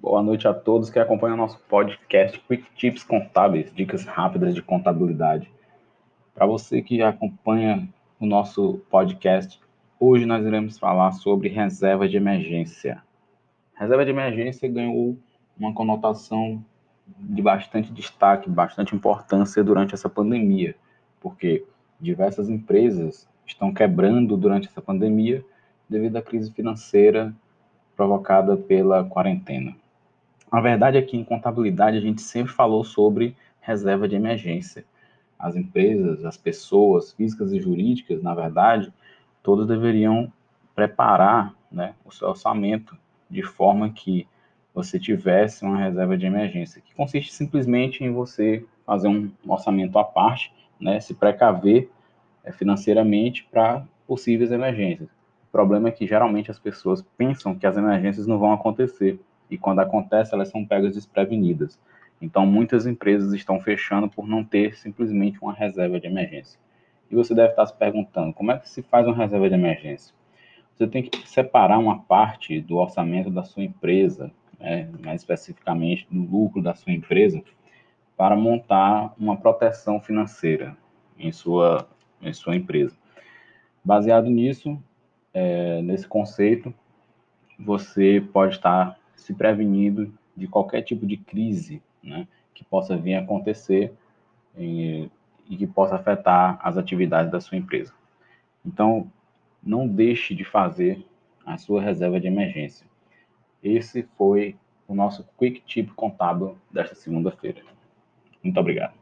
Boa noite a todos que acompanham o nosso podcast Quick Tips Contábeis, dicas rápidas de contabilidade. Para você que acompanha o nosso podcast, hoje nós iremos falar sobre reserva de emergência. Reserva de emergência ganhou uma conotação de bastante destaque, bastante importância durante essa pandemia, porque diversas empresas estão quebrando durante essa pandemia devido à crise financeira provocada pela quarentena. A verdade é que em contabilidade a gente sempre falou sobre reserva de emergência. As empresas, as pessoas físicas e jurídicas, na verdade, todas deveriam preparar né, o seu orçamento de forma que você tivesse uma reserva de emergência, que consiste simplesmente em você fazer um orçamento à parte, né, se precaver é, financeiramente para possíveis emergências. O problema é que geralmente as pessoas pensam que as emergências não vão acontecer e quando acontece elas são pegas desprevenidas. Então muitas empresas estão fechando por não ter simplesmente uma reserva de emergência. E você deve estar se perguntando, como é que se faz uma reserva de emergência? Você tem que separar uma parte do orçamento da sua empresa, né, mais especificamente do lucro da sua empresa, para montar uma proteção financeira em sua, em sua empresa. Baseado nisso, é, nesse conceito, você pode estar se prevenindo de qualquer tipo de crise né, que possa vir a acontecer e, e que possa afetar as atividades da sua empresa. Então, não deixe de fazer a sua reserva de emergência. Esse foi o nosso Quick Tip Contábil desta segunda-feira. Muito obrigado.